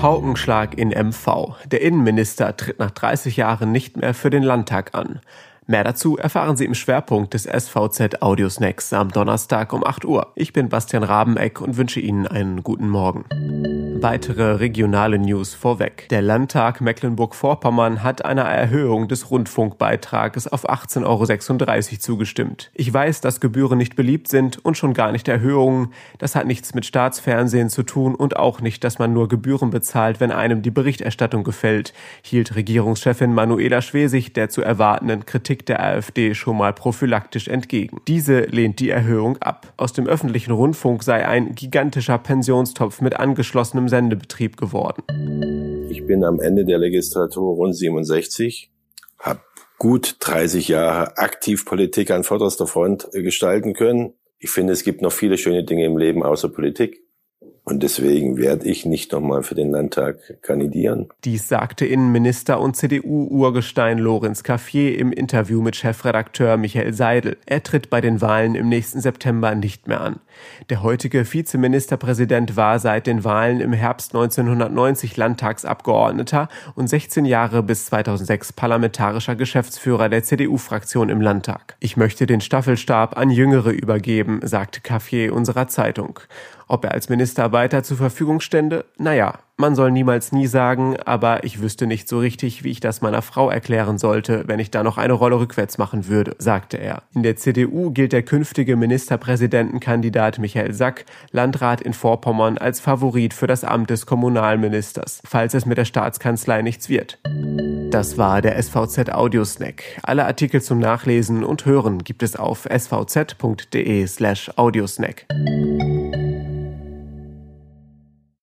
Paukenschlag in MV. Der Innenminister tritt nach 30 Jahren nicht mehr für den Landtag an. Mehr dazu erfahren Sie im Schwerpunkt des SVZ Audiosnacks am Donnerstag um 8 Uhr. Ich bin Bastian Rabeneck und wünsche Ihnen einen guten Morgen. Weitere regionale News vorweg. Der Landtag Mecklenburg-Vorpommern hat einer Erhöhung des Rundfunkbeitrages auf 18,36 Euro zugestimmt. Ich weiß, dass Gebühren nicht beliebt sind und schon gar nicht Erhöhungen. Das hat nichts mit Staatsfernsehen zu tun und auch nicht, dass man nur Gebühren bezahlt, wenn einem die Berichterstattung gefällt, hielt Regierungschefin Manuela Schwesig der zu erwartenden Kritik der AfD schon mal prophylaktisch entgegen. Diese lehnt die Erhöhung ab. Aus dem öffentlichen Rundfunk sei ein gigantischer Pensionstopf mit angeschlossenem Sendebetrieb geworden. Ich bin am Ende der Legislatur rund 67, habe gut 30 Jahre aktiv Politik an vorderster Front gestalten können. Ich finde, es gibt noch viele schöne Dinge im Leben außer Politik. Und deswegen werde ich nicht nochmal für den Landtag kandidieren. Dies sagte Innenminister und CDU-Urgestein Lorenz Caffier im Interview mit Chefredakteur Michael Seidel. Er tritt bei den Wahlen im nächsten September nicht mehr an. Der heutige Vizeministerpräsident war seit den Wahlen im Herbst 1990 Landtagsabgeordneter und 16 Jahre bis 2006 parlamentarischer Geschäftsführer der CDU-Fraktion im Landtag. Ich möchte den Staffelstab an Jüngere übergeben, sagte Caffier unserer Zeitung. Ob er als Minister weiter zur Verfügung stände? Naja, man soll niemals nie sagen, aber ich wüsste nicht so richtig, wie ich das meiner Frau erklären sollte, wenn ich da noch eine Rolle rückwärts machen würde, sagte er. In der CDU gilt der künftige Ministerpräsidentenkandidat Michael Sack, Landrat in Vorpommern, als Favorit für das Amt des Kommunalministers, falls es mit der Staatskanzlei nichts wird. Das war der SVZ Audiosnack. Alle Artikel zum Nachlesen und Hören gibt es auf svz.de slash Audiosnack.